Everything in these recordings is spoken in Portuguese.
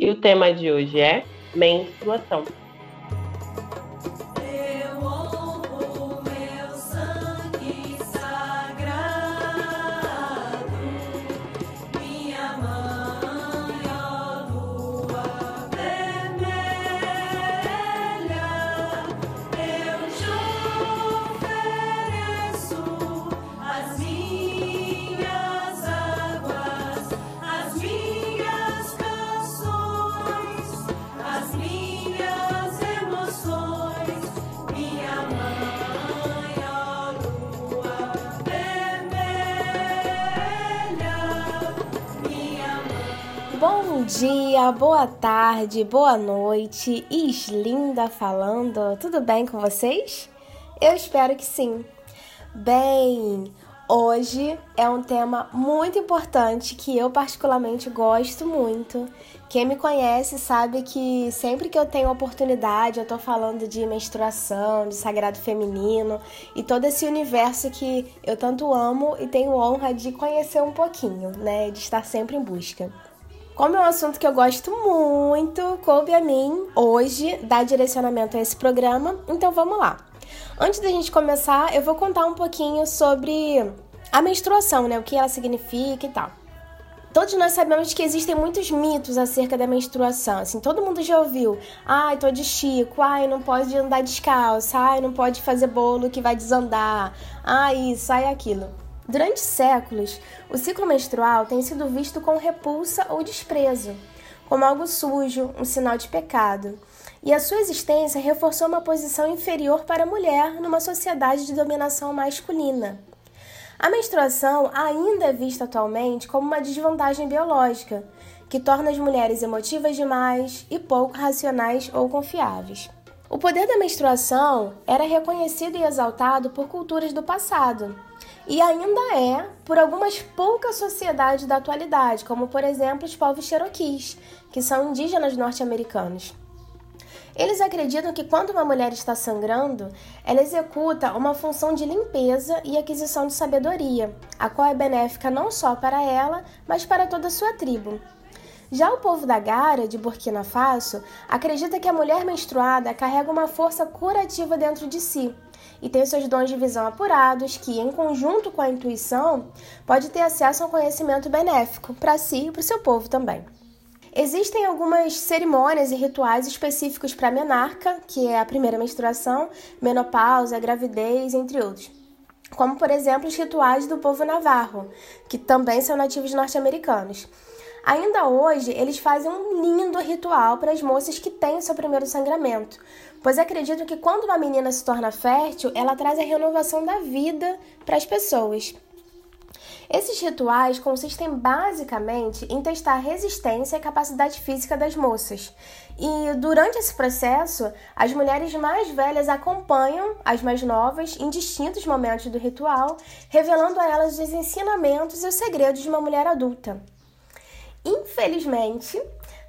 E o tema de hoje é menstruação. Dia, boa tarde, boa noite. Islinda falando. Tudo bem com vocês? Eu espero que sim. Bem, hoje é um tema muito importante que eu particularmente gosto muito. Quem me conhece sabe que sempre que eu tenho oportunidade, eu tô falando de menstruação, de sagrado feminino e todo esse universo que eu tanto amo e tenho honra de conhecer um pouquinho, né, de estar sempre em busca. Como é um assunto que eu gosto muito, coube a mim hoje dar direcionamento a esse programa, então vamos lá. Antes da gente começar, eu vou contar um pouquinho sobre a menstruação, né? O que ela significa e tal. Todos nós sabemos que existem muitos mitos acerca da menstruação. Assim, todo mundo já ouviu. Ai, tô de chico. Ai, não pode andar descalço. Ai, não pode fazer bolo que vai desandar. Ai, isso, ai, aquilo. Durante séculos, o ciclo menstrual tem sido visto com repulsa ou desprezo, como algo sujo, um sinal de pecado, e a sua existência reforçou uma posição inferior para a mulher numa sociedade de dominação masculina. A menstruação ainda é vista atualmente como uma desvantagem biológica, que torna as mulheres emotivas demais e pouco racionais ou confiáveis. O poder da menstruação era reconhecido e exaltado por culturas do passado, e ainda é por algumas poucas sociedades da atualidade, como por exemplo os povos Cherokees, que são indígenas norte-americanos. Eles acreditam que quando uma mulher está sangrando, ela executa uma função de limpeza e aquisição de sabedoria, a qual é benéfica não só para ela, mas para toda a sua tribo. Já o povo da Gara, de Burkina Faso, acredita que a mulher menstruada carrega uma força curativa dentro de si e tem seus dons de visão apurados, que, em conjunto com a intuição, pode ter acesso a um conhecimento benéfico para si e para o seu povo também. Existem algumas cerimônias e rituais específicos para a menarca, que é a primeira menstruação, menopausa, gravidez, entre outros. Como, por exemplo, os rituais do povo navarro, que também são nativos norte-americanos. Ainda hoje, eles fazem um lindo ritual para as moças que têm o seu primeiro sangramento, pois acreditam que quando uma menina se torna fértil, ela traz a renovação da vida para as pessoas. Esses rituais consistem basicamente em testar a resistência e a capacidade física das moças. E durante esse processo, as mulheres mais velhas acompanham as mais novas em distintos momentos do ritual, revelando a elas os ensinamentos e os segredos de uma mulher adulta. Infelizmente,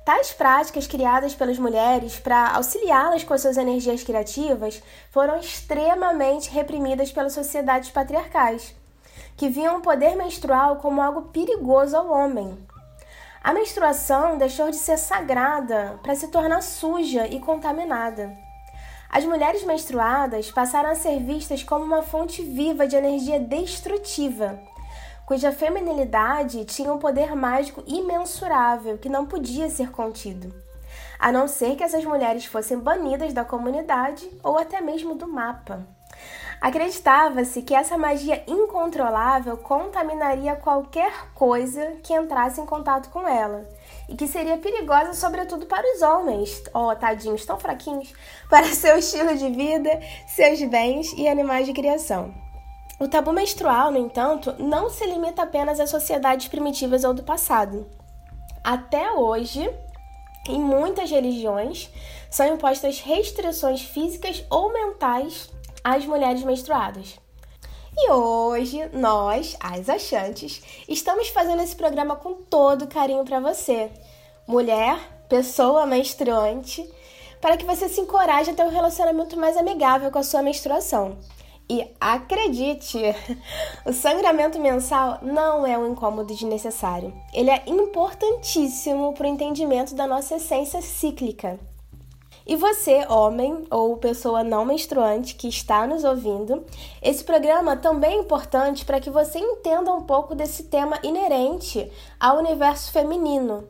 tais práticas criadas pelas mulheres para auxiliá-las com as suas energias criativas foram extremamente reprimidas pelas sociedades patriarcais, que viam o poder menstrual como algo perigoso ao homem. A menstruação deixou de ser sagrada para se tornar suja e contaminada. As mulheres menstruadas passaram a ser vistas como uma fonte viva de energia destrutiva cuja feminilidade tinha um poder mágico imensurável que não podia ser contido, a não ser que essas mulheres fossem banidas da comunidade ou até mesmo do mapa. Acreditava-se que essa magia incontrolável contaminaria qualquer coisa que entrasse em contato com ela e que seria perigosa, sobretudo para os homens, oh, tadinhos tão fraquinhos, para seu estilo de vida, seus bens e animais de criação. O tabu menstrual, no entanto, não se limita apenas às sociedades primitivas ou do passado. Até hoje, Em muitas religiões, são impostas restrições físicas ou mentais às mulheres menstruadas. E hoje, nós, as achantes, estamos fazendo esse programa com todo carinho para você, mulher, pessoa menstruante, para que você se encoraje a ter um relacionamento mais amigável com a sua menstruação. E acredite, o sangramento mensal não é um incômodo desnecessário. Ele é importantíssimo para o entendimento da nossa essência cíclica. E você, homem ou pessoa não menstruante que está nos ouvindo, esse programa também é importante para que você entenda um pouco desse tema inerente ao universo feminino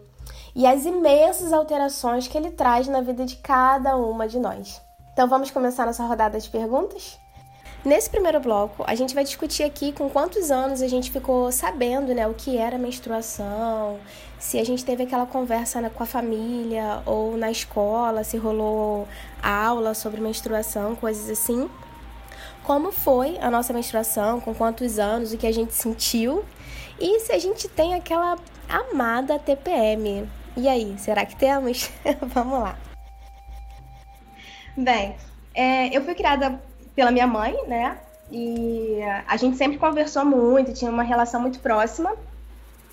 e as imensas alterações que ele traz na vida de cada uma de nós. Então vamos começar nossa rodada de perguntas? Nesse primeiro bloco, a gente vai discutir aqui com quantos anos a gente ficou sabendo né, o que era menstruação, se a gente teve aquela conversa né, com a família ou na escola, se rolou aula sobre menstruação, coisas assim. Como foi a nossa menstruação, com quantos anos, o que a gente sentiu e se a gente tem aquela amada TPM. E aí, será que temos? Vamos lá. Bem, é, eu fui criada pela minha mãe, né? E a gente sempre conversou muito, tinha uma relação muito próxima.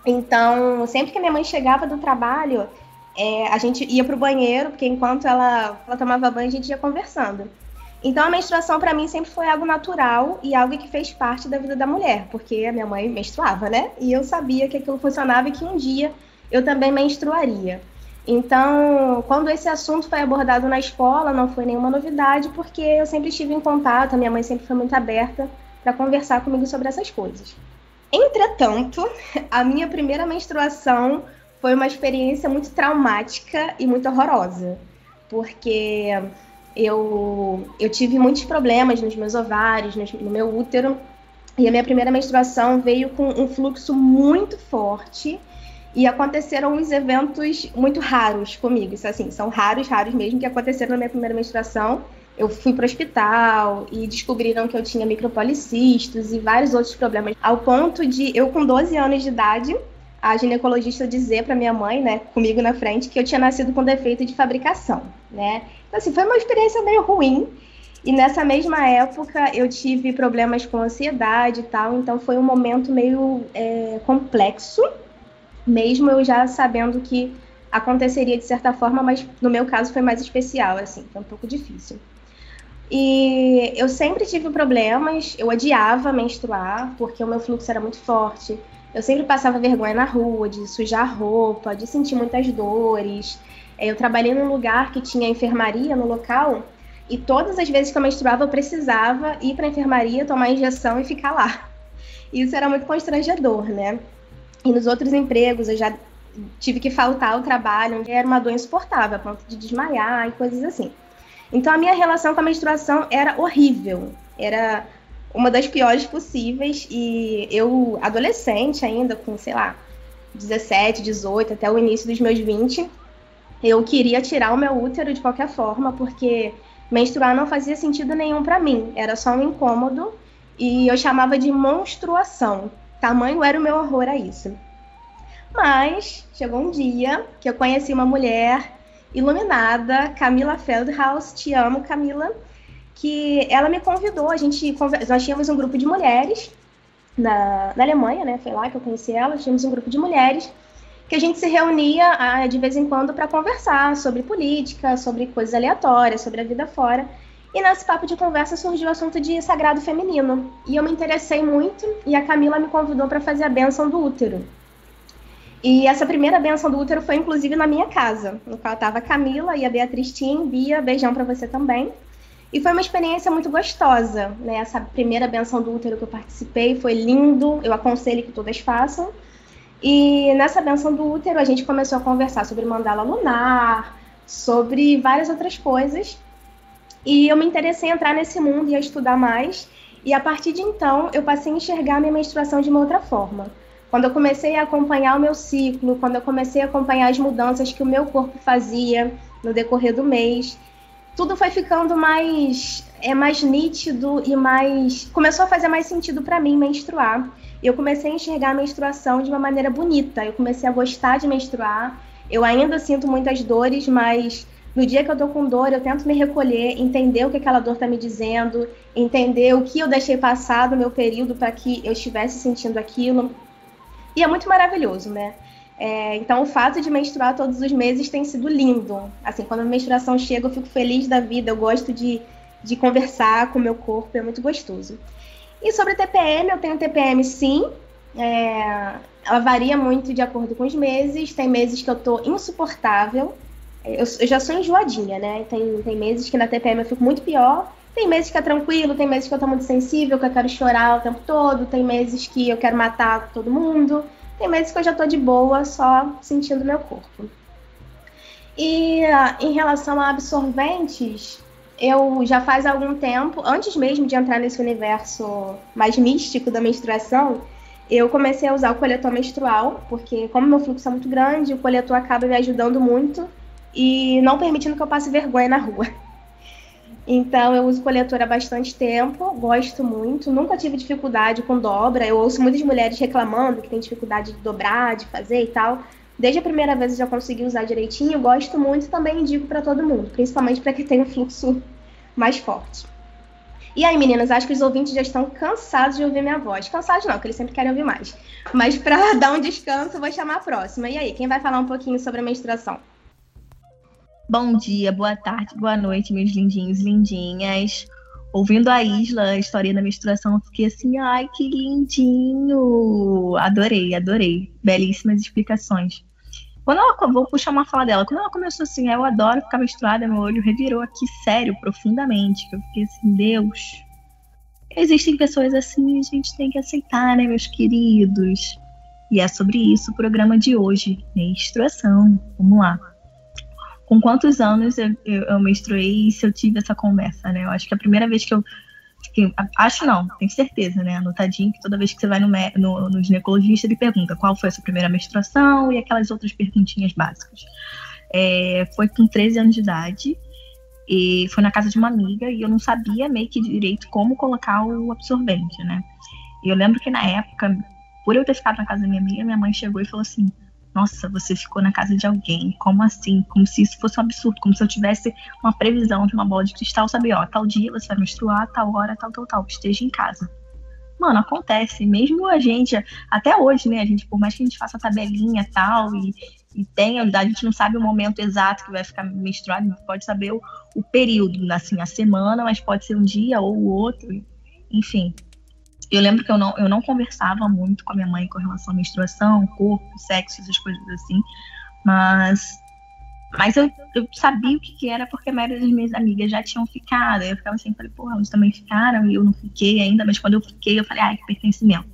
Então, sempre que minha mãe chegava do trabalho, é, a gente ia pro banheiro, porque enquanto ela, ela tomava banho, a gente ia conversando. Então, a menstruação para mim sempre foi algo natural e algo que fez parte da vida da mulher, porque a minha mãe menstruava, né? E eu sabia que aquilo funcionava e que um dia eu também menstruaria. Então, quando esse assunto foi abordado na escola, não foi nenhuma novidade, porque eu sempre estive em contato, minha mãe sempre foi muito aberta para conversar comigo sobre essas coisas. Entretanto, a minha primeira menstruação foi uma experiência muito traumática e muito horrorosa, porque eu, eu tive muitos problemas nos meus ovários, no meu útero, e a minha primeira menstruação veio com um fluxo muito forte e aconteceram uns eventos muito raros comigo. Isso assim, são raros, raros mesmo, que aconteceram na minha primeira menstruação. Eu fui para o hospital e descobriram que eu tinha micropolicistos e vários outros problemas. Ao ponto de eu, com 12 anos de idade, a ginecologista dizer para minha mãe, né, comigo na frente, que eu tinha nascido com defeito de fabricação, né? Então, assim, foi uma experiência meio ruim. E nessa mesma época eu tive problemas com ansiedade e tal, então foi um momento meio é, complexo mesmo eu já sabendo que aconteceria de certa forma, mas no meu caso foi mais especial, assim, foi um pouco difícil. E eu sempre tive problemas, eu odiava menstruar, porque o meu fluxo era muito forte. Eu sempre passava vergonha na rua, de sujar roupa, de sentir muitas dores. Eu trabalhei num lugar que tinha enfermaria no local, e todas as vezes que eu menstruava, eu precisava ir para a enfermaria, tomar injeção e ficar lá. Isso era muito constrangedor, né? E nos outros empregos eu já tive que faltar ao trabalho, onde era uma dor insuportável, a ponto de desmaiar e coisas assim. Então a minha relação com a menstruação era horrível, era uma das piores possíveis e eu, adolescente ainda, com, sei lá, 17, 18, até o início dos meus 20, eu queria tirar o meu útero de qualquer forma, porque menstruar não fazia sentido nenhum para mim, era só um incômodo e eu chamava de monstruação. Tamanho era o meu horror a isso. Mas chegou um dia que eu conheci uma mulher iluminada, Camila Feldhaus, te amo, Camila, que ela me convidou, a gente nós tínhamos um grupo de mulheres na, na Alemanha, né? Foi lá que eu conheci ela, tínhamos um grupo de mulheres que a gente se reunia ah, de vez em quando para conversar sobre política, sobre coisas aleatórias, sobre a vida fora. E nesse papo de conversa surgiu o assunto de sagrado feminino. E eu me interessei muito e a Camila me convidou para fazer a benção do útero. E essa primeira benção do útero foi inclusive na minha casa, no qual estava a Camila e a Beatriz Tim. Bia, beijão para você também. E foi uma experiência muito gostosa, né? Essa primeira benção do útero que eu participei foi lindo, eu aconselho que todas façam. E nessa benção do útero a gente começou a conversar sobre mandala lunar, sobre várias outras coisas. E eu me interessei em entrar nesse mundo e a estudar mais. E a partir de então, eu passei a enxergar minha menstruação de uma outra forma. Quando eu comecei a acompanhar o meu ciclo, quando eu comecei a acompanhar as mudanças que o meu corpo fazia no decorrer do mês, tudo foi ficando mais é mais nítido e mais começou a fazer mais sentido para mim menstruar. Eu comecei a enxergar a menstruação de uma maneira bonita. Eu comecei a gostar de menstruar Eu ainda sinto muitas dores, mas no dia que eu tô com dor, eu tento me recolher, entender o que aquela dor tá me dizendo, entender o que eu deixei passar no meu período para que eu estivesse sentindo aquilo. E é muito maravilhoso, né? É, então, o fato de menstruar todos os meses tem sido lindo. Assim, quando a menstruação chega, eu fico feliz da vida, eu gosto de, de conversar com o meu corpo, é muito gostoso. E sobre TPM, eu tenho TPM sim. É, ela varia muito de acordo com os meses. Tem meses que eu tô insuportável, eu, eu, já sou enjoadinha, né? Tem, tem meses que na TPM eu fico muito pior. Tem meses que é tranquilo, tem meses que eu tô muito sensível, que eu quero chorar o tempo todo. Tem meses que eu quero matar todo mundo. Tem meses que eu já tô de boa, só sentindo meu corpo. E uh, em relação a absorventes, eu já faz algum tempo, antes mesmo de entrar nesse universo mais místico da menstruação, eu comecei a usar o coletor menstrual, porque como meu fluxo é muito grande, o coletor acaba me ajudando muito e não permitindo que eu passe vergonha na rua. Então eu uso coletor há bastante tempo, gosto muito, nunca tive dificuldade com dobra. Eu ouço muitas mulheres reclamando que tem dificuldade de dobrar, de fazer e tal. Desde a primeira vez eu já consegui usar direitinho, gosto muito e também indico para todo mundo, principalmente para quem tem um fluxo mais forte. E aí, meninas, acho que os ouvintes já estão cansados de ouvir minha voz. Cansados não, porque eles sempre querem ouvir mais. Mas para dar um descanso, eu vou chamar a próxima. E aí, quem vai falar um pouquinho sobre a menstruação? Bom dia, boa tarde, boa noite, meus lindinhos e lindinhas. Ouvindo a Isla, a história da menstruação, eu fiquei assim, ai, que lindinho! Adorei, adorei. Belíssimas explicações. Quando ela, vou puxar uma fala dela, quando ela começou assim, eu adoro ficar menstruada, meu olho revirou aqui sério, profundamente, que eu fiquei assim, Deus, existem pessoas assim, a gente tem que aceitar, né, meus queridos? E é sobre isso o programa de hoje, menstruação. Vamos lá com quantos anos eu, eu, eu menstruei e se eu tive essa conversa, né? Eu acho que a primeira vez que eu. Que, acho não, tenho certeza, né? Anotadinho que toda vez que você vai no, no, no ginecologista, ele pergunta qual foi a sua primeira menstruação e aquelas outras perguntinhas básicas. É, foi com 13 anos de idade e foi na casa de uma amiga e eu não sabia meio que direito como colocar o absorvente, né? E eu lembro que na época, por eu ter ficado na casa da minha amiga, minha mãe chegou e falou assim: nossa, você ficou na casa de alguém, como assim? Como se isso fosse um absurdo, como se eu tivesse uma previsão de uma bola de cristal, sabe? Ó, tal dia você vai menstruar, tal hora, tal, tal, tal, esteja em casa. Mano, acontece, mesmo a gente, até hoje, né, a gente, por mais que a gente faça tabelinha e tal, e, e tenha, a gente não sabe o momento exato que vai ficar menstruado, pode saber o, o período, assim, a semana, mas pode ser um dia ou o outro, enfim, eu lembro que eu não, eu não conversava muito com a minha mãe com relação à menstruação, corpo, sexo, essas coisas assim. Mas, mas eu, eu sabia o que, que era porque a maioria das minhas amigas já tinham ficado. Eu ficava assim, falei, porra, elas também ficaram e eu não fiquei ainda. Mas quando eu fiquei, eu falei, ai, que pertencimento.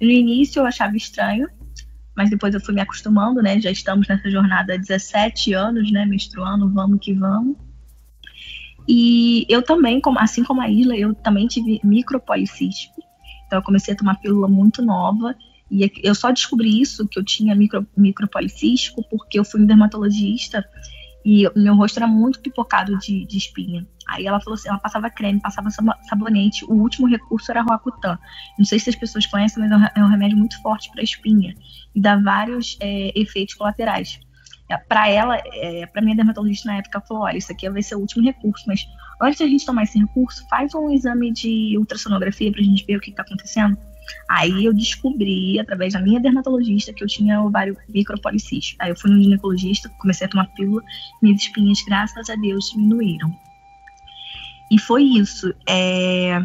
E no início eu achava estranho, mas depois eu fui me acostumando, né? Já estamos nessa jornada há 17 anos, né? Menstruando, vamos que vamos. E eu também, assim como a Isla, eu também tive micropolicístico. Então eu comecei a tomar pílula muito nova. E eu só descobri isso, que eu tinha micro, micropolicístico, porque eu fui um dermatologista e meu rosto era muito pipocado de, de espinha. Aí ela falou assim, ela passava creme, passava sabonete, o último recurso era Roacutan. Não sei se as pessoas conhecem, mas é um é remédio muito forte para espinha e dá vários é, efeitos colaterais. É, para ela, é, para minha dermatologista na época, falou, olha, isso aqui vai ser o último recurso, mas antes da gente tomar esse recurso, faz um exame de ultrassonografia para a gente ver o que está acontecendo. Aí eu descobri, através da minha dermatologista, que eu tinha ovário micropolicístico. Aí eu fui no ginecologista, comecei a tomar pílula, minhas espinhas, graças a Deus, diminuíram. E foi isso. É...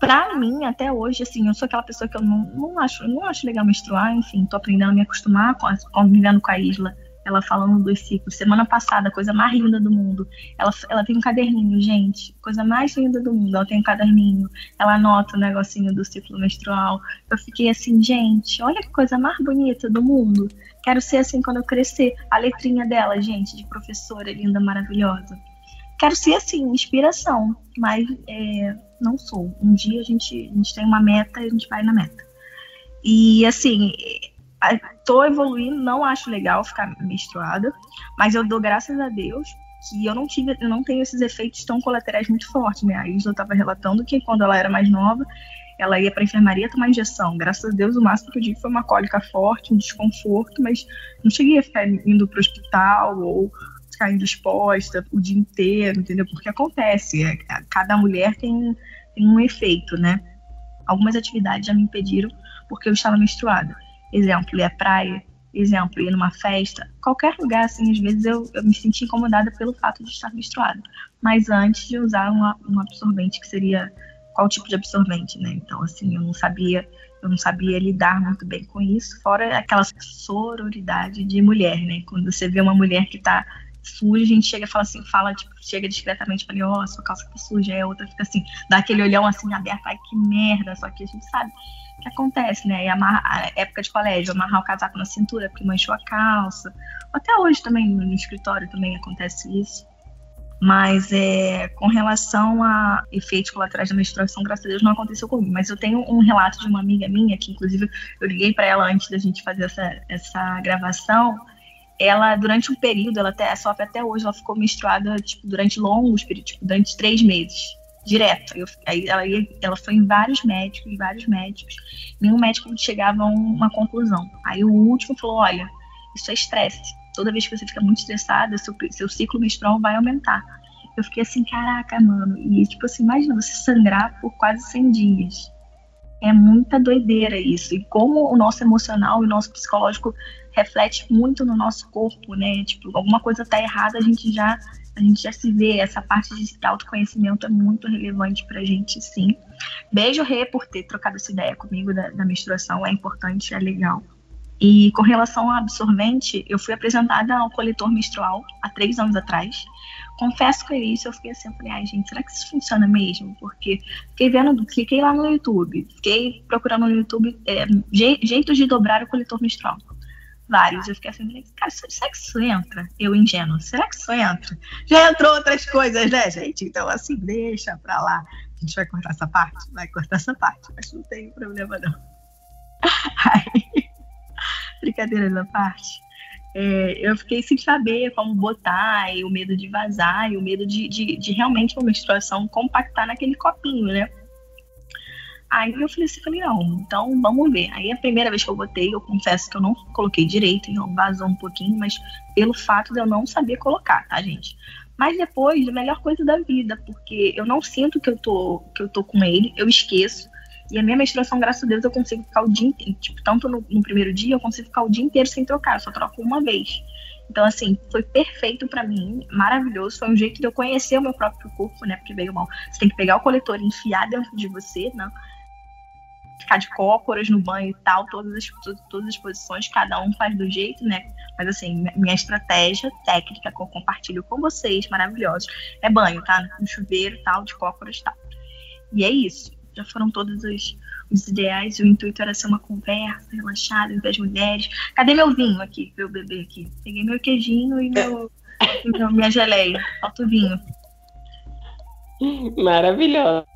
Pra mim, até hoje, assim, eu sou aquela pessoa que eu não, não, acho, não acho legal menstruar, enfim, tô aprendendo a me acostumar, convivendo com a Isla ela falando dos ciclos. Semana passada, coisa mais linda do mundo. Ela, ela tem um caderninho, gente. Coisa mais linda do mundo. Ela tem um caderninho. Ela anota o negocinho do ciclo menstrual. Eu fiquei assim, gente, olha que coisa mais bonita do mundo. Quero ser assim quando eu crescer. A letrinha dela, gente, de professora linda, maravilhosa. Quero ser assim, inspiração. Mas é, não sou. Um dia a gente, a gente tem uma meta e a gente vai na meta. E assim, tô evoluindo, não acho legal ficar menstruada, mas eu dou graças a Deus que eu não tive, eu não tenho esses efeitos tão colaterais muito fortes, né? A Isla estava relatando que quando ela era mais nova, ela ia para enfermaria tomar injeção. Graças a Deus, o máximo que eu tive foi uma cólica forte, um desconforto, mas não cheguei a ficar indo para o hospital ou ficar indisposta o dia inteiro, entendeu? Porque acontece, é, cada mulher tem, tem um efeito, né? Algumas atividades já me impediram porque eu estava menstruada. Exemplo, ir à praia, exemplo, ir numa festa, qualquer lugar, assim, às vezes eu, eu me senti incomodada pelo fato de estar menstruada. Mas antes de usar uma, um absorvente que seria qual tipo de absorvente, né? Então, assim, eu não sabia, eu não sabia lidar muito bem com isso, fora aquela sororidade de mulher, né? Quando você vê uma mulher que tá suja, a gente chega e fala assim, fala, tipo, chega discretamente, fala, ó, oh, sua calça tá suja, e a outra fica assim, dá aquele olhão assim aberto, ai que merda, só que a gente sabe que acontece, né? E amarra, a época de colégio, amarrar o casaco na cintura porque manchou a calça. Até hoje também, no escritório também acontece isso. Mas é, com relação a efeitos colaterais da menstruação, graças a Deus não aconteceu comigo. Mas eu tenho um relato de uma amiga minha, que inclusive eu liguei para ela antes da gente fazer essa, essa gravação. Ela, durante um período, ela até sofre até hoje, ela ficou menstruada tipo, durante longos períodos, tipo, durante três meses direto. Eu, aí ela, ia, ela foi em vários médicos, vários médicos. Nenhum médico chegava a uma conclusão. Aí o último falou: olha, isso é estresse toda vez que você fica muito estressada, seu, seu ciclo menstrual vai aumentar. Eu fiquei assim, caraca, mano. E, tipo assim, imagina você sangrar por quase 100 dias. É muita doideira isso. E como o nosso emocional e o nosso psicológico reflete muito no nosso corpo, né? Tipo, alguma coisa tá errada, a gente já a gente já se vê, essa parte de autoconhecimento é muito relevante pra gente, sim. Beijo, Rê, por ter trocado essa ideia comigo da, da menstruação, é importante, é legal. E com relação ao absorvente, eu fui apresentada ao coletor menstrual há três anos atrás. Confesso que isso eu fiquei assim, eu falei, ai gente, será que isso funciona mesmo? Porque fiquei vendo, cliquei lá no YouTube, fiquei procurando no YouTube é, je, jeitos de dobrar o coletor menstrual. Vários. Eu fiquei assim, cara, será que isso entra? Eu ingênuo, será que isso entra? Já entrou outras coisas, né, gente? Então, assim, deixa pra lá. A gente vai cortar essa parte? Vai cortar essa parte, mas não tem problema não. Aí, brincadeiras da parte, é, eu fiquei sem saber como botar, e o medo de vazar, e o medo de, de, de realmente uma menstruação compactar naquele copinho, né? Aí eu falei assim, falei, não, então vamos ver. Aí a primeira vez que eu botei, eu confesso que eu não coloquei direito, então vazou um pouquinho, mas pelo fato de eu não saber colocar, tá, gente? Mas depois, a melhor coisa da vida, porque eu não sinto que eu tô, que eu tô com ele, eu esqueço. E a minha menstruação, graças a Deus, eu consigo ficar o dia inteiro. Tipo, tanto no, no primeiro dia, eu consigo ficar o dia inteiro sem trocar, eu só troco uma vez. Então, assim, foi perfeito para mim, maravilhoso. Foi um jeito de eu conhecer o meu próprio corpo, né? Porque veio mal. Você tem que pegar o coletor e enfiar dentro de você, né? Ficar de cócoras no banho e tal, todas as, todas as posições, cada um faz do jeito, né? Mas, assim, minha estratégia técnica que eu compartilho com vocês, maravilhosos, é banho, tá? No chuveiro tal, de cócoras tal. E é isso já foram todos os, os ideais. O intuito era ser uma conversa relaxada entre as mulheres. Cadê meu vinho aqui, meu bebê aqui? Peguei meu queijinho e meu, e meu minha geleia. Falta o vinho. Maravilhosa.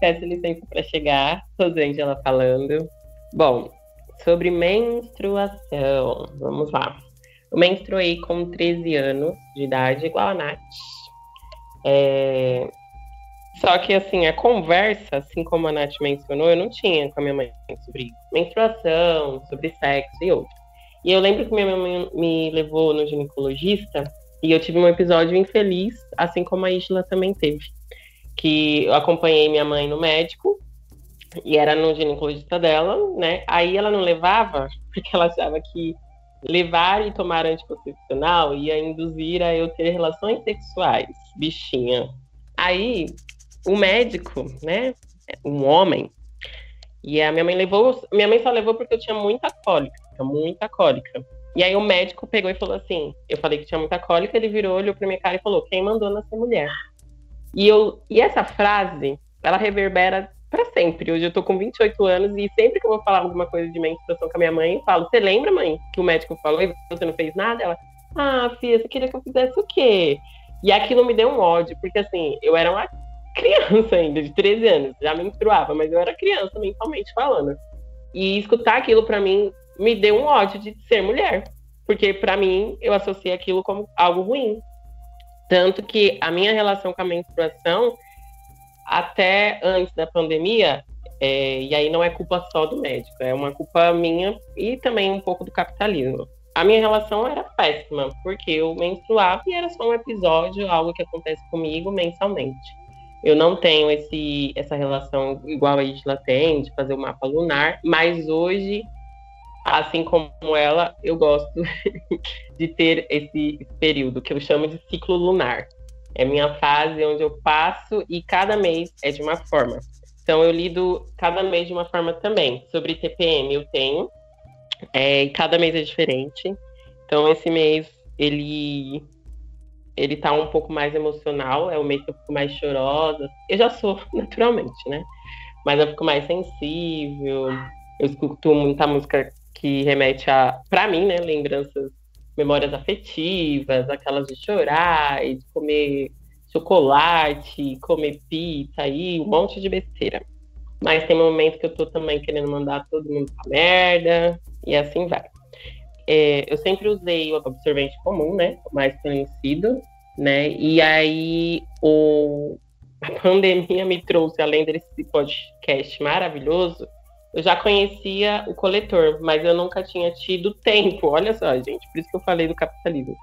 Peço licença para chegar. Sou ela falando. Bom, sobre menstruação. Vamos lá. Eu menstruei com 13 anos de idade, igual a Nath. É, só que, assim, a conversa, assim como a Nath mencionou, eu não tinha com a minha mãe sobre menstruação, sobre sexo e outros. E eu lembro que minha mãe me levou no ginecologista e eu tive um episódio infeliz, assim como a Isla também teve. Que eu acompanhei minha mãe no médico e era no ginecologista dela, né? Aí ela não levava porque ela achava que levar e tomar anticoncepcional ia induzir a eu ter relações sexuais, bichinha. Aí o médico, né, um homem, e a minha mãe levou, minha mãe só levou porque eu tinha muita cólica, muita cólica. E aí o médico pegou e falou assim, eu falei que tinha muita cólica, ele virou, olhou pra minha cara e falou, quem mandou nascer mulher? E, eu, e essa frase, ela reverbera para sempre. Hoje eu tô com 28 anos e sempre que eu vou falar alguma coisa de menstruação com a minha mãe, eu falo, você lembra, mãe, que o médico falou e você não fez nada? Ela, ah, filha, você queria que eu fizesse o quê? E aquilo me deu um ódio, porque assim, eu era uma criança ainda, de 13 anos, já menstruava, mas eu era criança mentalmente falando. E escutar aquilo para mim me deu um ódio de ser mulher, porque para mim eu associei aquilo como algo ruim. Tanto que a minha relação com a menstruação até antes da pandemia, é, e aí não é culpa só do médico, é uma culpa minha e também um pouco do capitalismo. A minha relação era péssima, porque eu menstruava e era só um episódio, algo que acontece comigo mensalmente. Eu não tenho esse, essa relação igual a Isla tem, de fazer o mapa lunar, mas hoje, assim como ela, eu gosto de ter esse período que eu chamo de ciclo lunar. É minha fase onde eu passo e cada mês é de uma forma. Então eu lido cada mês de uma forma também. Sobre TPM eu tenho, é, e cada mês é diferente. Então esse mês ele ele tá um pouco mais emocional, é o mês que eu fico mais chorosa. Eu já sou naturalmente, né? Mas eu fico mais sensível. Eu escuto muita música que remete a, para mim, né, lembranças memórias afetivas, aquelas de chorar e de comer chocolate, comer pizza e um monte de besteira. Mas tem momentos que eu tô também querendo mandar todo mundo pra merda, e assim vai. É, eu sempre usei o absorvente comum, né? O mais conhecido, né? E aí o, a pandemia me trouxe, além desse podcast maravilhoso, eu já conhecia o coletor, mas eu nunca tinha tido tempo. Olha só, gente, por isso que eu falei do capitalismo.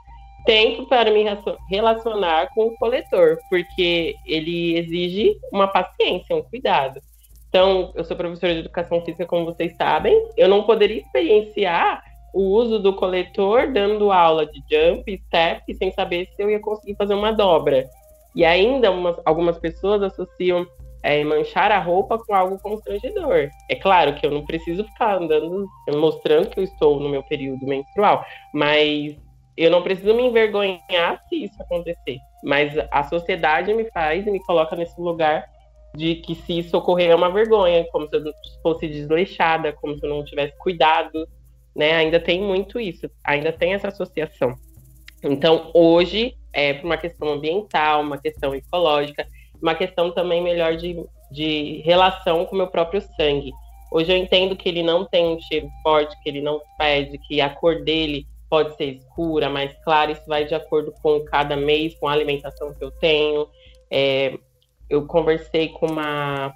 Tempo para me relacionar com o coletor, porque ele exige uma paciência, um cuidado. Então, eu sou professora de educação física, como vocês sabem, eu não poderia experienciar o uso do coletor dando aula de jump, step, sem saber se eu ia conseguir fazer uma dobra. E ainda umas, algumas pessoas associam é, manchar a roupa com algo constrangedor. É claro que eu não preciso ficar andando mostrando que eu estou no meu período menstrual, mas eu não preciso me envergonhar se isso acontecer. Mas a sociedade me faz e me coloca nesse lugar de que se isso ocorrer é uma vergonha, como se eu fosse desleixada, como se eu não tivesse cuidado, né? Ainda tem muito isso, ainda tem essa associação. Então, hoje, é por uma questão ambiental, uma questão ecológica, uma questão também melhor de, de relação com o meu próprio sangue. Hoje eu entendo que ele não tem um cheiro forte, que ele não fede, que a cor dele pode ser escura, mais clara, isso vai de acordo com cada mês, com a alimentação que eu tenho. É, eu conversei com uma,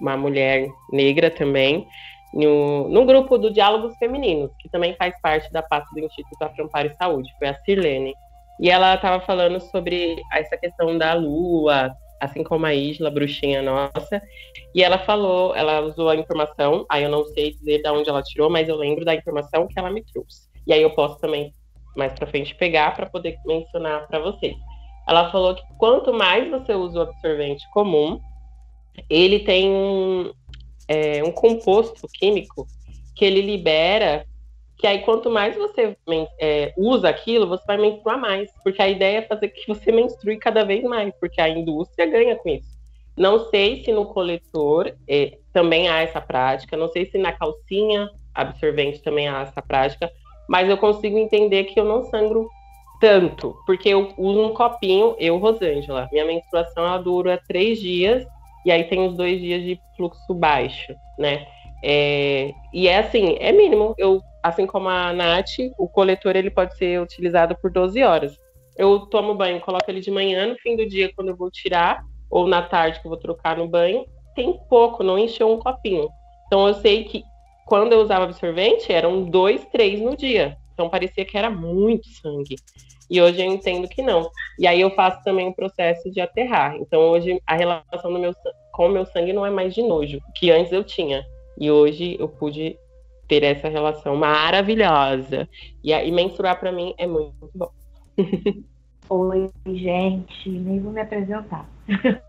uma mulher negra também, no, no grupo do Diálogos Femininos, que também faz parte da pasta do Instituto Afro-Amparo e Saúde, foi a Sirlene. E ela estava falando sobre essa questão da lua, assim como a Isla, bruxinha nossa. E ela falou, ela usou a informação, aí eu não sei dizer de onde ela tirou, mas eu lembro da informação que ela me trouxe. E aí eu posso também mais para frente pegar para poder mencionar para vocês. Ela falou que quanto mais você usa o absorvente comum, ele tem um, é, um composto químico que ele libera que aí quanto mais você é, usa aquilo, você vai menstruar mais, porque a ideia é fazer que você menstrue cada vez mais, porque a indústria ganha com isso. Não sei se no coletor é, também há essa prática, não sei se na calcinha absorvente também há essa prática, mas eu consigo entender que eu não sangro tanto, porque eu uso um copinho, eu, Rosângela, minha menstruação ela dura três dias, e aí tem os dois dias de fluxo baixo, né? É, e é assim, é mínimo. Eu, assim como a Nath, o coletor ele pode ser utilizado por 12 horas. Eu tomo banho, coloco ele de manhã, no fim do dia, quando eu vou tirar, ou na tarde que eu vou trocar no banho, tem pouco, não encheu um copinho. Então eu sei que quando eu usava absorvente, eram dois, três no dia. Então parecia que era muito sangue. E hoje eu entendo que não. E aí eu faço também o processo de aterrar. Então hoje a relação meu, com o meu sangue não é mais de nojo, que antes eu tinha. E hoje eu pude ter essa relação maravilhosa. E, e mensurar para mim é muito bom. Oi, gente, nem vou me apresentar.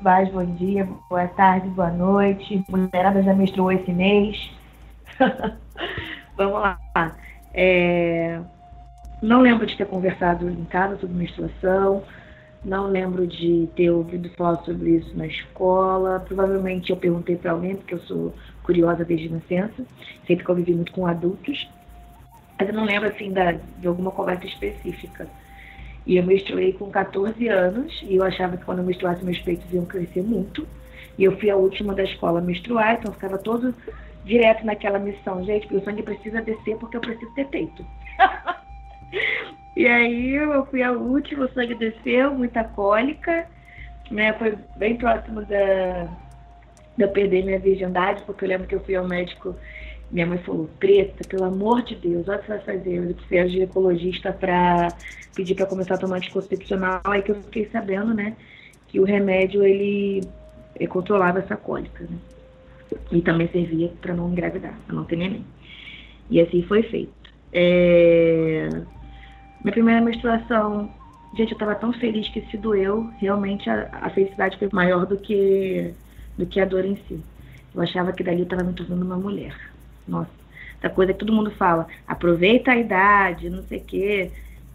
Mas bom dia, boa tarde, boa noite. Mulherada já menstruou esse mês. Vamos lá. É... Não lembro de ter conversado em casa sobre menstruação. Não lembro de ter ouvido falar sobre isso na escola. Provavelmente eu perguntei para alguém, porque eu sou curiosa desde nascença, sempre convivi muito com adultos. Mas eu não lembro assim da, de alguma conversa específica. E eu menstruei com 14 anos e eu achava que quando eu menstruasse meus peitos iam crescer muito. E eu fui a última da escola a menstruar, então eu ficava todo direto naquela missão. Gente, o sangue precisa descer porque eu preciso ter peito. E aí eu fui a última, o sangue desceu, muita cólica. né, foi bem próximo da, de eu perder minha virgindade, porque eu lembro que eu fui ao médico, minha mãe falou, preta, pelo amor de Deus, olha o que você vai fazer. Eu fui a ginecologista para pedir para começar a tomar anticoncepcional, aí que eu fiquei sabendo, né, que o remédio, ele, ele controlava essa cólica, né. E também servia para não engravidar, para não ter neném. E assim foi feito. É... Minha primeira menstruação, gente, eu estava tão feliz que se doeu, realmente a, a, felicidade foi maior do que, do que a dor em si. Eu achava que dali eu estava me tornando uma mulher. Nossa, essa coisa que todo mundo fala, aproveita a idade, não sei o quê.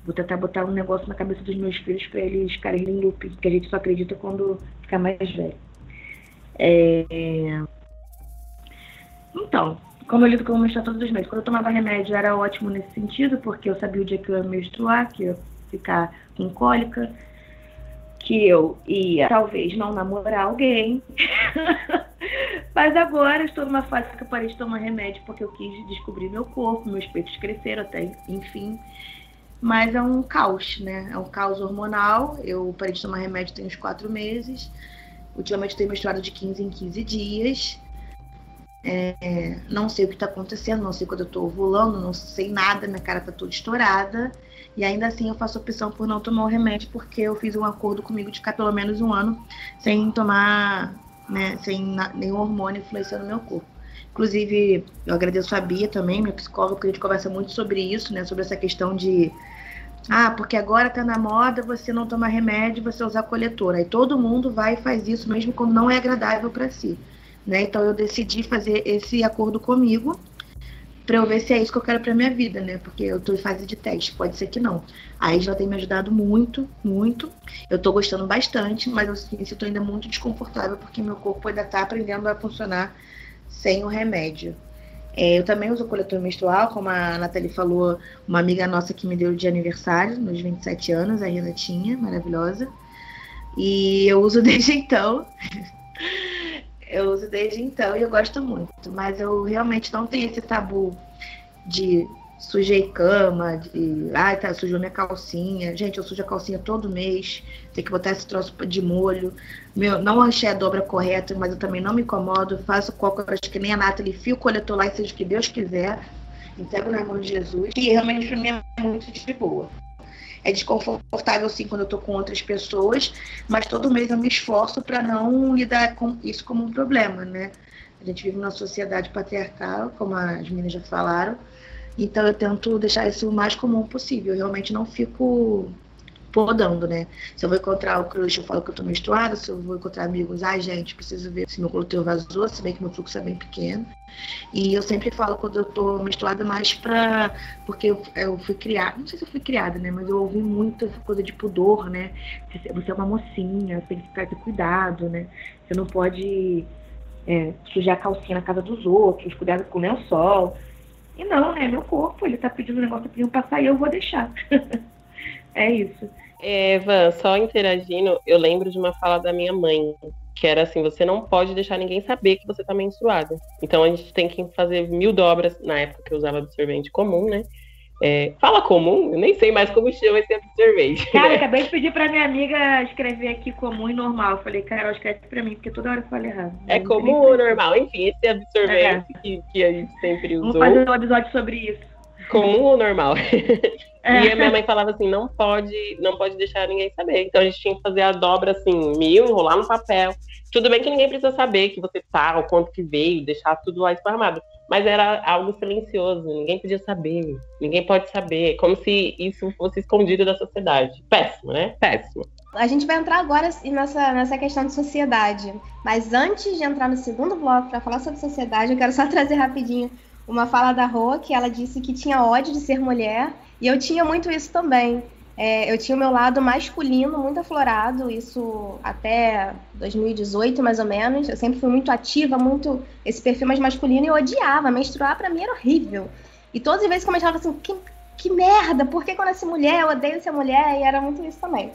Vou tentar botar um negócio na cabeça dos meus filhos para eles ficarem em loop, porque a gente só acredita quando ficar mais velho. É... Então, como eu lido com menstruar todos os meses, quando eu tomava remédio era ótimo nesse sentido, porque eu sabia o dia que eu ia menstruar, que eu ia ficar com cólica, que eu ia talvez não namorar alguém. Mas agora estou numa fase que eu parei de tomar remédio porque eu quis descobrir meu corpo, meus peitos cresceram até, enfim. Mas é um caos, né? É um caos hormonal. Eu parei de tomar remédio tem uns quatro meses. Ultimamente tenho menstruado de 15 em 15 dias. É, não sei o que está acontecendo, não sei quando eu estou ovulando, não sei nada, minha cara está toda estourada. E ainda assim eu faço opção por não tomar o remédio, porque eu fiz um acordo comigo de ficar pelo menos um ano sem tomar, né, sem nenhum hormônio influenciando meu corpo. Inclusive, eu agradeço a Bia também, minha psicóloga, porque a gente conversa muito sobre isso, né? Sobre essa questão de. Ah, porque agora tá na moda você não tomar remédio, você usar coletor. Aí todo mundo vai e faz isso, mesmo quando não é agradável para si. Né? Então eu decidi fazer esse acordo comigo para eu ver se é isso que eu quero para minha vida, né? Porque eu estou em fase de teste, pode ser que não. A Isla tem me ajudado muito, muito. Eu estou gostando bastante, mas eu sinto ainda muito desconfortável porque meu corpo ainda está aprendendo a funcionar sem o remédio. É, eu também uso coletor menstrual, como a Nathalie falou, uma amiga nossa que me deu de aniversário, nos 27 anos, a Renatinha, maravilhosa. E eu uso desde então. Eu uso desde então e eu gosto muito. Mas eu realmente não tenho esse tabu de sujei cama, de ai, tá, sujou minha calcinha. Gente, eu sujo a calcinha todo mês. Tem que botar esse troço de molho. Meu, não achei a dobra correta, mas eu também não me incomodo. Faço cócoras que nem a Nathalie, fio o coletor lá e seja o que Deus quiser. Entrego na mão de Jesus. E realmente pra mim é muito de boa. É desconfortável sim quando eu tô com outras pessoas, mas todo mês eu me esforço para não lidar com isso como um problema, né? A gente vive numa sociedade patriarcal, como as meninas já falaram, então eu tento deixar isso o mais comum possível. Eu realmente não fico podando, né? Se eu vou encontrar o crush, eu falo que eu tô menstruada. Se eu vou encontrar amigos, ai, gente, preciso ver se meu glúteo vazou, se bem que meu fluxo é bem pequeno. E eu sempre falo quando eu tô menstruada mais pra. Porque eu, eu fui criada, não sei se eu fui criada, né? Mas eu ouvi muito essa coisa de pudor, né? Você é uma mocinha, tem que ficar de cuidado, né? Você não pode é, sujar a calcinha na casa dos outros, cuidado com o lençol. E não, né? Meu corpo, ele tá pedindo um negócio pra eu passar e eu vou deixar. é isso. É, Van, só interagindo, eu lembro de uma fala da minha mãe, que era assim, você não pode deixar ninguém saber que você tá menstruada. Então a gente tem que fazer mil dobras, na época que eu usava absorvente comum, né? É, fala comum? Eu nem sei mais como chama esse absorvente. Cara, né? acabei de pedir pra minha amiga escrever aqui comum e normal. Eu falei, Carol, escreve pra mim, porque toda hora eu falo errado. É comum ou normal? Enfim, esse absorvente é. que, que a gente sempre usou. Vamos fazer um episódio sobre isso. Comum ou normal? É. E a minha mãe falava assim, não pode, não pode deixar ninguém saber. Então a gente tinha que fazer a dobra assim, mil, enrolar no papel. Tudo bem que ninguém precisa saber que você tá, o quanto que veio, deixar tudo lá esparramado. Mas era algo silencioso, ninguém podia saber, ninguém pode saber, como se isso fosse escondido da sociedade. Péssimo, né? Péssimo. A gente vai entrar agora nessa, nessa questão de sociedade. Mas antes de entrar no segundo bloco para falar sobre sociedade, eu quero só trazer rapidinho uma fala da Rô, que ela disse que tinha ódio de ser mulher, e eu tinha muito isso também. É, eu tinha o meu lado masculino muito aflorado, isso até 2018 mais ou menos. Eu sempre fui muito ativa, muito esse perfil mais masculino e eu odiava. Menstruar para mim era horrível. E todas as vezes que eu menstruava assim, que, que merda, por que quando eu nasci mulher, eu odeio ser mulher? E era muito isso também.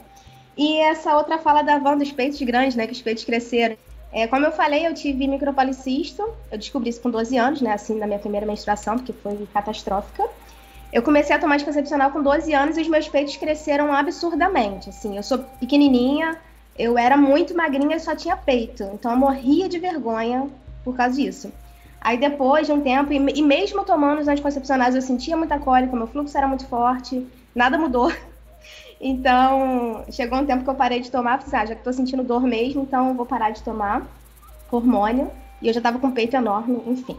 E essa outra fala da Van dos peitos grandes, né, que os peitos cresceram. É, como eu falei, eu tive micropolicisto, eu descobri isso com 12 anos, né, assim, na minha primeira menstruação, porque foi catastrófica. Eu comecei a tomar anticoncepcional com 12 anos e os meus peitos cresceram absurdamente, assim, eu sou pequenininha, eu era muito magrinha e só tinha peito. Então eu morria de vergonha por causa disso. Aí depois de um tempo, e, mesmo tomando os anticoncepcionais, eu sentia muita cólica, meu fluxo era muito forte, nada mudou. Então, chegou um tempo que eu parei de tomar, falei, assim, ah, já que tô sentindo dor mesmo, então vou parar de tomar hormônio. E eu já tava com peito enorme, enfim.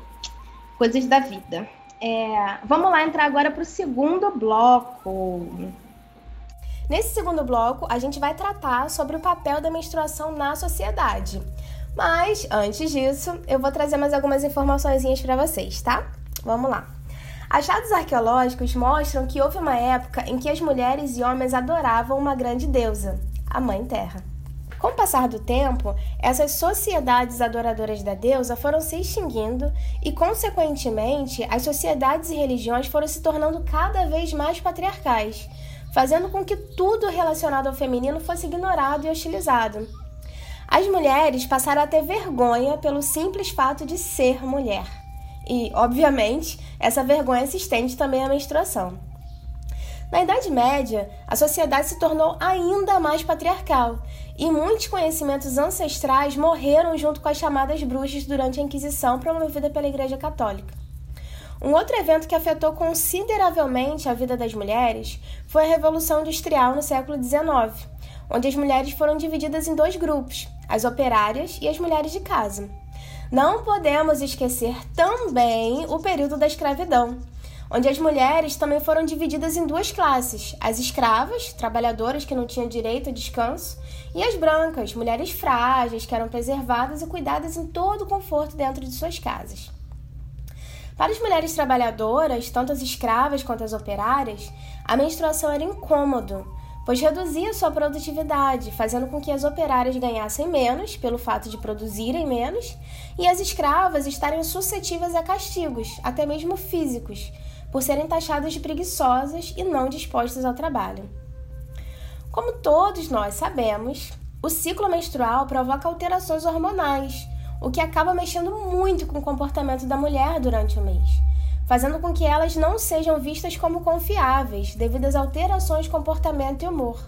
Coisas da vida. É, vamos lá entrar agora para o segundo bloco. Nesse segundo bloco, a gente vai tratar sobre o papel da menstruação na sociedade. Mas antes disso, eu vou trazer mais algumas informações para vocês, tá? Vamos lá. Achados arqueológicos mostram que houve uma época em que as mulheres e homens adoravam uma grande deusa, a Mãe Terra. Com o passar do tempo, essas sociedades adoradoras da deusa foram se extinguindo e, consequentemente, as sociedades e religiões foram se tornando cada vez mais patriarcais, fazendo com que tudo relacionado ao feminino fosse ignorado e hostilizado. As mulheres passaram a ter vergonha pelo simples fato de ser mulher. E, obviamente, essa vergonha se estende também à menstruação. Na Idade Média, a sociedade se tornou ainda mais patriarcal e muitos conhecimentos ancestrais morreram junto com as chamadas bruxas durante a Inquisição promovida pela Igreja Católica. Um outro evento que afetou consideravelmente a vida das mulheres foi a Revolução Industrial no século XIX, onde as mulheres foram divididas em dois grupos, as operárias e as mulheres de casa. Não podemos esquecer também o período da escravidão, onde as mulheres também foram divididas em duas classes: as escravas, trabalhadoras que não tinham direito a descanso, e as brancas, mulheres frágeis que eram preservadas e cuidadas em todo o conforto dentro de suas casas. Para as mulheres trabalhadoras, tanto as escravas quanto as operárias, a menstruação era incômodo, pois reduzia sua produtividade, fazendo com que as operárias ganhassem menos pelo fato de produzirem menos e as escravas estarem suscetíveis a castigos, até mesmo físicos, por serem taxadas de preguiçosas e não dispostas ao trabalho. Como todos nós sabemos, o ciclo menstrual provoca alterações hormonais o que acaba mexendo muito com o comportamento da mulher durante o mês, fazendo com que elas não sejam vistas como confiáveis devido às alterações de comportamento e humor.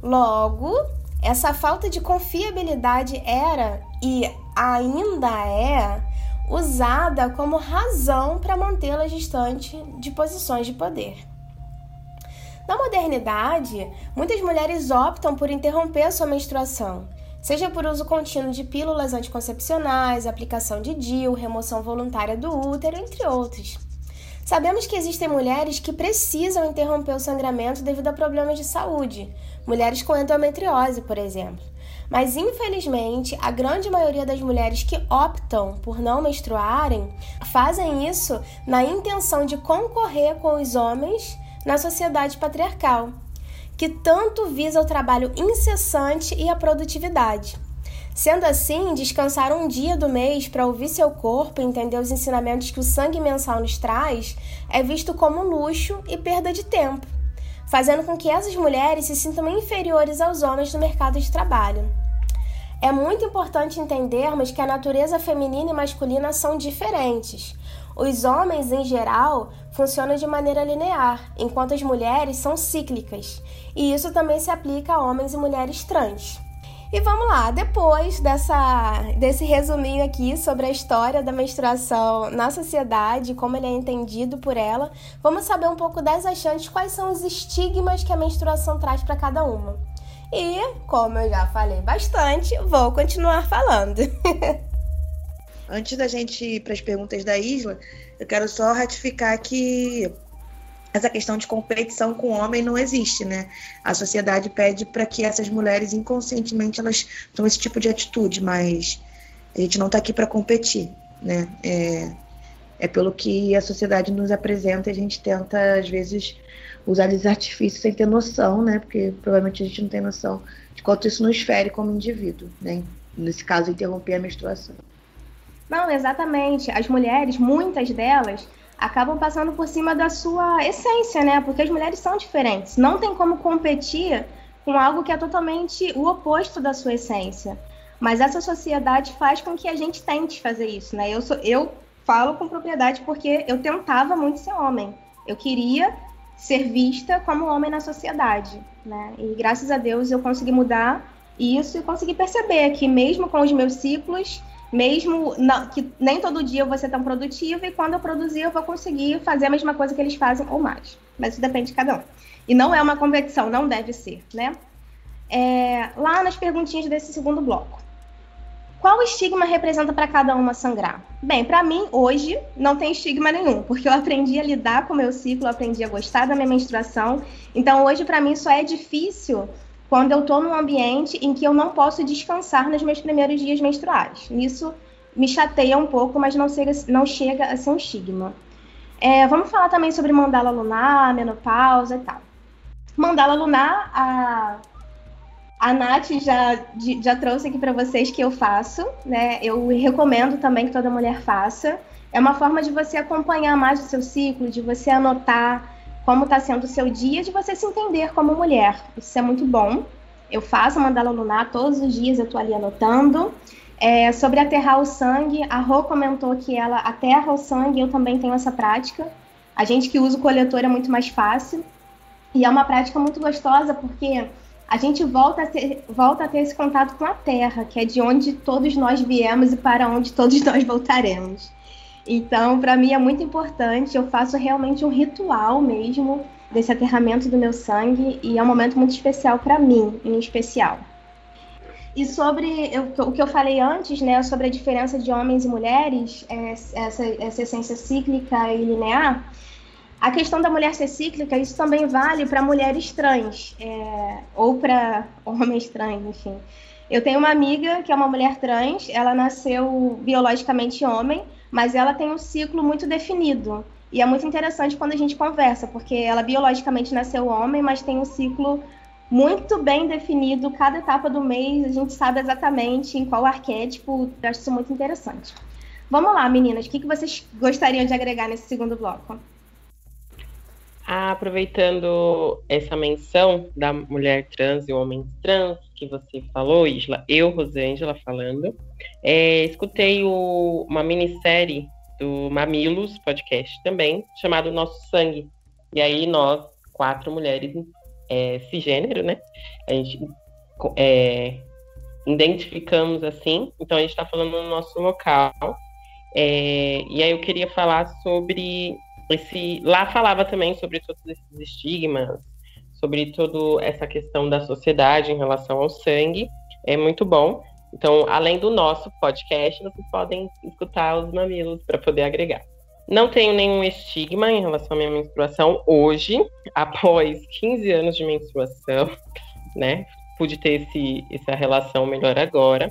Logo, essa falta de confiabilidade era e ainda é usada como razão para mantê-las distante de posições de poder. Na modernidade, muitas mulheres optam por interromper sua menstruação seja por uso contínuo de pílulas anticoncepcionais, aplicação de DIU, remoção voluntária do útero, entre outros. Sabemos que existem mulheres que precisam interromper o sangramento devido a problemas de saúde, mulheres com endometriose, por exemplo. Mas infelizmente, a grande maioria das mulheres que optam por não menstruarem fazem isso na intenção de concorrer com os homens na sociedade patriarcal que tanto visa o trabalho incessante e a produtividade. Sendo assim, descansar um dia do mês para ouvir seu corpo e entender os ensinamentos que o sangue mensal nos traz é visto como luxo e perda de tempo, fazendo com que essas mulheres se sintam inferiores aos homens no mercado de trabalho. É muito importante entendermos que a natureza feminina e masculina são diferentes. Os homens, em geral, funcionam de maneira linear, enquanto as mulheres são cíclicas, e isso também se aplica a homens e mulheres trans. E vamos lá, depois dessa, desse resuminho aqui sobre a história da menstruação na sociedade, como ele é entendido por ela, vamos saber um pouco das achantes quais são os estigmas que a menstruação traz para cada uma. E, como eu já falei bastante, vou continuar falando. Antes da gente ir para as perguntas da Isla, eu quero só ratificar que essa questão de competição com o homem não existe, né? A sociedade pede para que essas mulheres inconscientemente elas tomem esse tipo de atitude, mas a gente não está aqui para competir, né? É, é pelo que a sociedade nos apresenta, a gente tenta às vezes usar esses artifícios sem ter noção, né? Porque provavelmente a gente não tem noção de quanto isso nos fere como indivíduo, né? Nesse caso, interromper a menstruação. Não, exatamente. As mulheres, muitas delas, acabam passando por cima da sua essência, né? Porque as mulheres são diferentes. Não tem como competir com algo que é totalmente o oposto da sua essência. Mas essa sociedade faz com que a gente tente fazer isso, né? Eu, sou, eu falo com propriedade porque eu tentava muito ser homem. Eu queria ser vista como homem na sociedade, né? E graças a Deus eu consegui mudar isso e consegui perceber que mesmo com os meus ciclos, mesmo na, que nem todo dia eu vou ser tão produtiva e quando eu produzir eu vou conseguir fazer a mesma coisa que eles fazem ou mais. Mas isso depende de cada um. E não é uma competição, não deve ser, né? É, lá nas perguntinhas desse segundo bloco. Qual estigma representa para cada uma sangrar? Bem, para mim, hoje, não tem estigma nenhum, porque eu aprendi a lidar com o meu ciclo, aprendi a gostar da minha menstruação. Então, hoje, para mim, só é difícil quando eu estou num ambiente em que eu não posso descansar nos meus primeiros dias menstruais. Isso me chateia um pouco, mas não chega, não chega a ser um estigma. É, vamos falar também sobre mandala lunar, menopausa e tal. Mandala lunar, a a Nath já, já trouxe aqui para vocês que eu faço, né? Eu recomendo também que toda mulher faça. É uma forma de você acompanhar mais o seu ciclo, de você anotar como está sendo o seu dia, de você se entender como mulher. Isso é muito bom. Eu faço a mandala lunar todos os dias, eu estou ali anotando. É, sobre aterrar o sangue, a Rô comentou que ela aterra o sangue, eu também tenho essa prática. A gente que usa o coletor é muito mais fácil. E é uma prática muito gostosa porque a gente volta a, ter, volta a ter esse contato com a Terra, que é de onde todos nós viemos e para onde todos nós voltaremos. Então, para mim é muito importante, eu faço realmente um ritual mesmo desse aterramento do meu sangue e é um momento muito especial para mim, em especial. E sobre eu, o que eu falei antes, né, sobre a diferença de homens e mulheres, é, essa, essa essência cíclica e linear, a questão da mulher ser cíclica, isso também vale para mulheres trans, é, ou para homens trans, enfim. Eu tenho uma amiga que é uma mulher trans, ela nasceu biologicamente homem, mas ela tem um ciclo muito definido. E é muito interessante quando a gente conversa, porque ela biologicamente nasceu homem, mas tem um ciclo muito bem definido, cada etapa do mês, a gente sabe exatamente em qual arquétipo, eu acho isso muito interessante. Vamos lá, meninas, o que vocês gostariam de agregar nesse segundo bloco? Aproveitando essa menção da mulher trans e homens trans que você falou, Isla, eu, Rosângela, falando, é, escutei o, uma minissérie do Mamilos podcast também, chamado Nosso Sangue. E aí nós, quatro mulheres é, cisgênero, né? A gente é, identificamos assim, então a gente está falando no nosso local. É, e aí eu queria falar sobre esse lá falava também sobre todos esses estigmas, sobre toda essa questão da sociedade em relação ao sangue. É muito bom. Então, além do nosso podcast, vocês podem escutar os mamilos para poder agregar. Não tenho nenhum estigma em relação à minha menstruação hoje, após 15 anos de menstruação, né? Pude ter esse, essa relação melhor agora.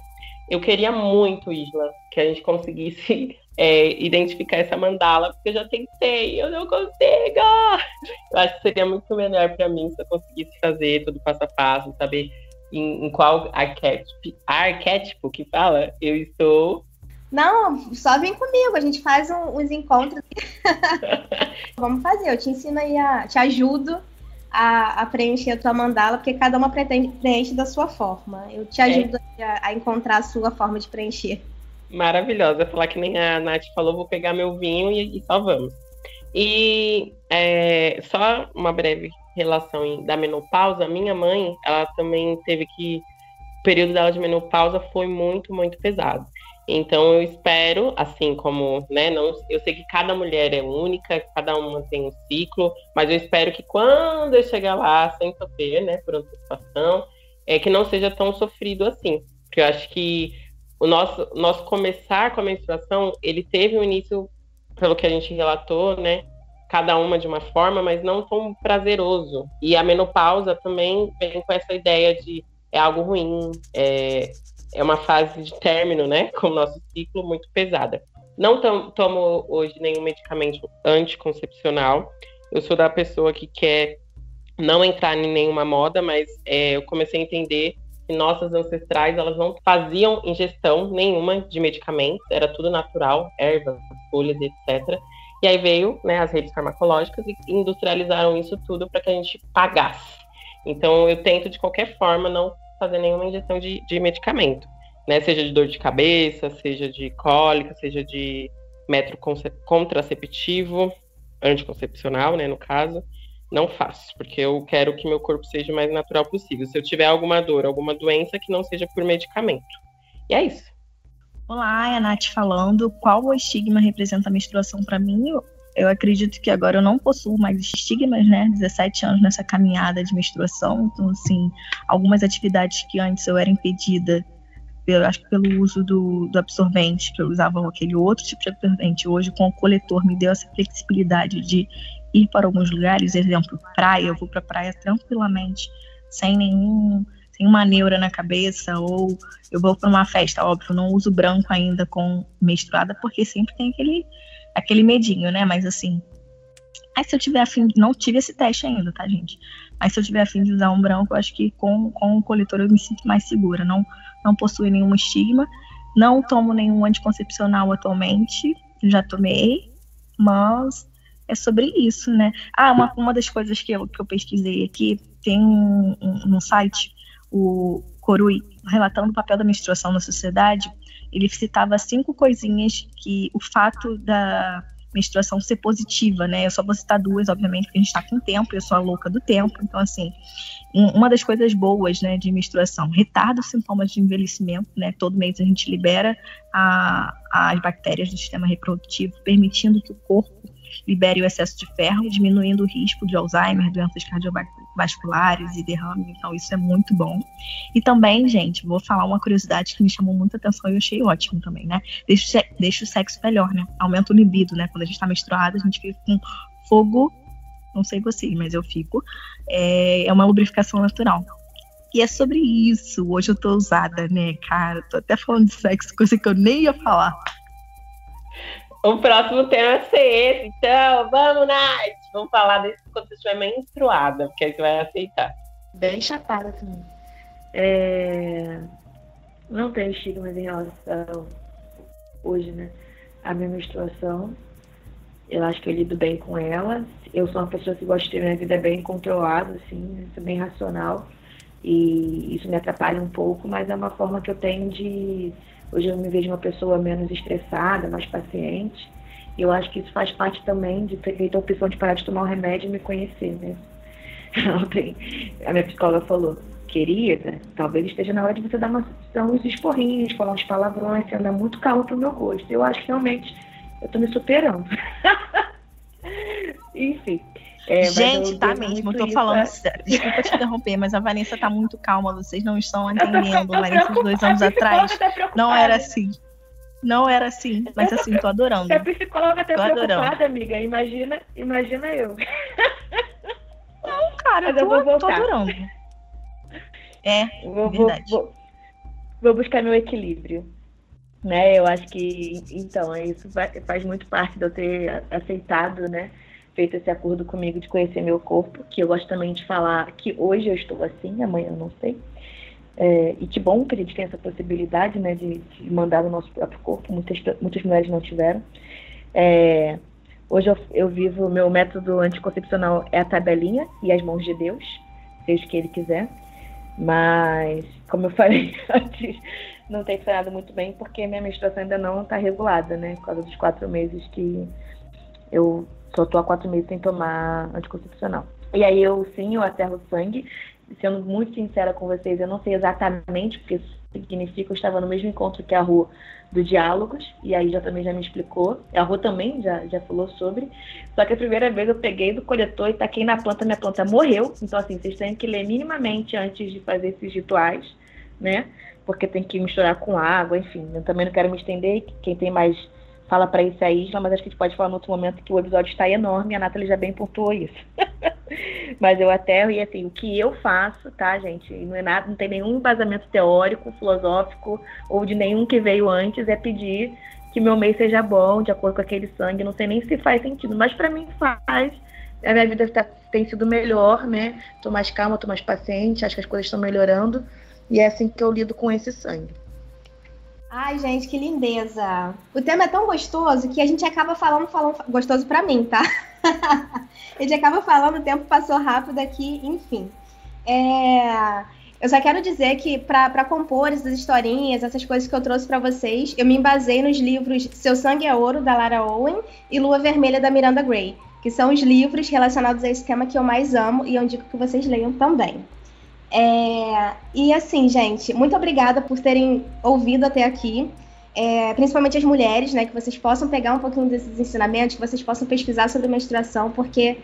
Eu queria muito, Isla, que a gente conseguisse é, identificar essa mandala, porque eu já tentei, eu não consigo. Eu acho que seria muito melhor para mim se eu conseguisse fazer tudo passo a passo, saber em, em qual arquétipo, arquétipo que fala eu estou. Não, só vem comigo, a gente faz um, uns encontros. Vamos fazer, eu te ensino aí, a, te ajudo a, a, preencher a tua mandala, porque cada uma pretende, preenche da sua forma. Eu te é. ajudo é. a, a encontrar a sua forma de preencher maravilhosa. Falar que nem a Nath falou, vou pegar meu vinho e, e só vamos. E é, só uma breve relação da menopausa, minha mãe, ela também teve que. O período dela de menopausa foi muito, muito pesado. Então eu espero, assim como, né, não, eu sei que cada mulher é única, cada uma tem um ciclo, mas eu espero que quando eu chegar lá, sem sofrer, né, por antecipação, é que não seja tão sofrido assim. Porque eu acho que o nosso, nosso começar com a menstruação, ele teve um início, pelo que a gente relatou, né? Cada uma de uma forma, mas não tão prazeroso. E a menopausa também vem com essa ideia de é algo ruim, é, é uma fase de término, né? Com o nosso ciclo muito pesada. Não tom, tomo hoje nenhum medicamento anticoncepcional. Eu sou da pessoa que quer não entrar em nenhuma moda, mas é, eu comecei a entender que nossas ancestrais elas não faziam ingestão nenhuma de medicamentos, era tudo natural, ervas, folhas, etc. E aí veio né, as redes farmacológicas e industrializaram isso tudo para que a gente pagasse. Então eu tento de qualquer forma não fazer nenhuma ingestão de, de medicamento, né? Seja de dor de cabeça, seja de cólica, seja de método contraceptivo, anticoncepcional, né, no caso. não faço, porque eu quero que meu corpo seja o mais natural possível. Se eu tiver alguma dor, alguma doença, que não seja por medicamento. E é isso. Olá, é a Nath falando. Qual o estigma representa a menstruação para mim? Eu, acredito que agora eu não possuo mais estigmas, né? 17 anos nessa caminhada de menstruação. Então, assim, algumas atividades que antes eu era impedida, eu acho que pelo uso do, do absorvente, que eu usava aquele outro tipo de absorvente, hoje com o coletor me deu essa flexibilidade de ir para alguns lugares, exemplo, praia, eu vou para praia tranquilamente, sem nenhum, sem uma neura na cabeça, ou eu vou para uma festa, óbvio, não uso branco ainda com menstruada, porque sempre tem aquele, aquele medinho, né? Mas assim, aí se eu tiver afim, não tive esse teste ainda, tá, gente? Mas se eu tiver afim de usar um branco, eu acho que com, com o coletor eu me sinto mais segura, não, não possui nenhum estigma, não tomo nenhum anticoncepcional atualmente, já tomei, mas é sobre isso, né? Ah, uma, uma das coisas que eu, que eu pesquisei aqui, tem um, um, um site, o Corui, relatando o papel da menstruação na sociedade, ele citava cinco coisinhas que o fato da menstruação ser positiva, né? Eu só vou citar duas, obviamente, porque a gente está com tempo, eu sou a louca do tempo, então, assim, uma das coisas boas, né, de menstruação, retarda os sintomas de envelhecimento, né? Todo mês a gente libera a, as bactérias do sistema reprodutivo, permitindo que o corpo libere o excesso de ferro, diminuindo o risco de Alzheimer, doenças cardiovasculares e derrame. Então, isso é muito bom. E também, gente, vou falar uma curiosidade que me chamou muita atenção e eu achei ótimo também, né? Deixa, deixa o sexo melhor, né? Aumenta o libido, né? Quando a gente tá menstruada, a gente fica com fogo. Não sei vocês, mas eu fico. É, é uma lubrificação natural. E é sobre isso. Hoje eu tô usada, né, cara? Tô até falando de sexo, coisa que eu nem ia falar. O próximo tema é ser esse. Então, vamos, Nath! Vamos falar desse quando você estiver menstruada, porque aí você vai aceitar. Bem chapada também. É... Não tenho estigmas em relação hoje, né? A minha menstruação. Eu acho que eu lido bem com ela. Eu sou uma pessoa que gosta de ter minha vida bem controlada, assim, bem racional. E isso me atrapalha um pouco, mas é uma forma que eu tenho de Hoje eu me vejo uma pessoa menos estressada, mais paciente. E eu acho que isso faz parte também de ter feito a opção de parar de tomar o remédio e me conhecer, né? Ontem, a minha psicóloga falou, querida, talvez esteja na hora de você dar, uma, uns esporrinhos, falar uns palavrões, você anda muito calmo pro meu gosto. Eu acho que realmente eu tô me superando. Enfim, é, Gente, tá mesmo, eu tô falando. É. Desculpa te interromper, mas a Vanessa tá muito calma, vocês não estão entendendo. Vanessa, dois anos atrás, tá não era assim. Não era assim, mas assim, tô adorando. A psicóloga tá tô preocupada, adorando. amiga. Imagina, imagina eu. Não, cara, eu, tô, eu vou tô adorando. É, vou, verdade. Vou, vou, vou, buscar meu equilíbrio. Né? Eu acho que, então, isso faz muito parte de eu ter aceitado, né? Feito esse acordo comigo de conhecer meu corpo, que eu gosto também de falar que hoje eu estou assim, amanhã eu não sei. É, e que bom que a gente tem essa possibilidade né, de, de mandar o nosso próprio corpo, muitas, muitas mulheres não tiveram. É, hoje eu, eu vivo, meu método anticoncepcional é a tabelinha e as mãos de Deus, seja o que ele quiser. Mas, como eu falei antes, não tem funcionado muito bem porque minha menstruação ainda não está regulada, né? Por causa dos quatro meses que eu só tô há quatro meses sem tomar anticoncepcional. E aí eu sim, eu aterro sangue. Sendo muito sincera com vocês, eu não sei exatamente o que isso significa. Eu estava no mesmo encontro que a Rua do Diálogos, e aí já também já me explicou. A Rua também já, já falou sobre. Só que a primeira vez eu peguei do coletor e taquei na planta, minha planta morreu. Então, assim, vocês têm que ler minimamente antes de fazer esses rituais, né? Porque tem que misturar com água, enfim. Eu também não quero me estender. Quem tem mais fala para isso a Isla, mas acho que a gente pode falar no outro momento que o episódio está enorme a Nathalie já bem pontuou isso. mas eu até, e assim, o que eu faço, tá, gente? Não é nada, não tem nenhum embasamento teórico, filosófico ou de nenhum que veio antes, é pedir que meu mês seja bom, de acordo com aquele sangue. Não sei nem se faz sentido, mas para mim faz. A minha vida tá, tem sido melhor, né? Tô mais calma, tô mais paciente, acho que as coisas estão melhorando. E é assim que eu lido com esse sangue. Ai, gente, que lindeza. O tema é tão gostoso que a gente acaba falando, falando gostoso para mim, tá? a gente acaba falando, o tempo passou rápido aqui, enfim. É... Eu só quero dizer que para compor essas historinhas, essas coisas que eu trouxe para vocês, eu me embasei nos livros Seu Sangue é Ouro, da Lara Owen, e Lua Vermelha, da Miranda Gray. que são os livros relacionados a esse tema que eu mais amo e eu indico que vocês leiam também. É, e assim, gente, muito obrigada por terem ouvido até aqui. É, principalmente as mulheres, né, que vocês possam pegar um pouquinho desses ensinamentos, que vocês possam pesquisar sobre menstruação, porque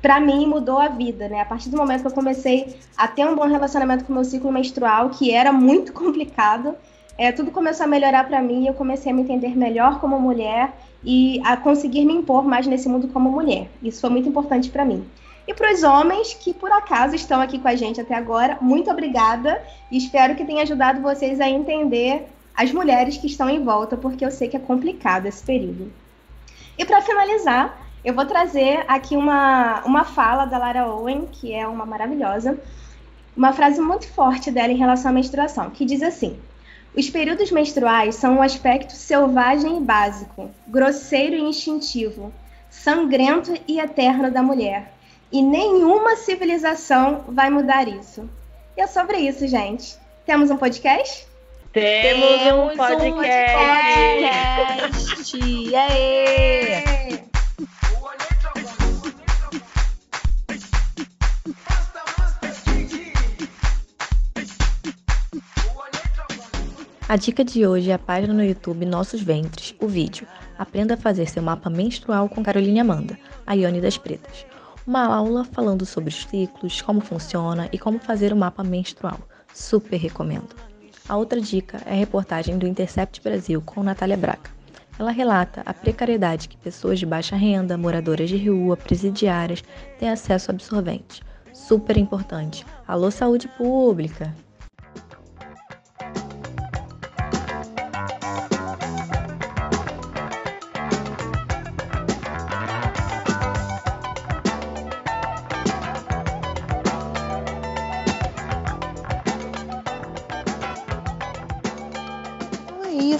para mim mudou a vida, né? A partir do momento que eu comecei a ter um bom relacionamento com o meu ciclo menstrual, que era muito complicado, é, tudo começou a melhorar para mim e eu comecei a me entender melhor como mulher e a conseguir me impor mais nesse mundo como mulher. Isso foi muito importante para mim. E para os homens que por acaso estão aqui com a gente até agora, muito obrigada e espero que tenha ajudado vocês a entender as mulheres que estão em volta, porque eu sei que é complicado esse período. E para finalizar, eu vou trazer aqui uma, uma fala da Lara Owen, que é uma maravilhosa, uma frase muito forte dela em relação à menstruação, que diz assim: Os períodos menstruais são um aspecto selvagem e básico, grosseiro e instintivo, sangrento e eterno da mulher. E nenhuma civilização vai mudar isso. E é sobre isso, gente. Temos um podcast? Temos um podcast. Um podcast. Aê! A dica de hoje é a página no YouTube Nossos Ventres, o vídeo. Aprenda a fazer seu mapa menstrual com Caroline Amanda, a Ione das Pretas. Uma aula falando sobre os ciclos, como funciona e como fazer o mapa menstrual. Super recomendo. A outra dica é a reportagem do Intercept Brasil com Natália Braga. Ela relata a precariedade que pessoas de baixa renda, moradoras de rua, presidiárias têm acesso a absorventes. Super importante. Alô, saúde pública!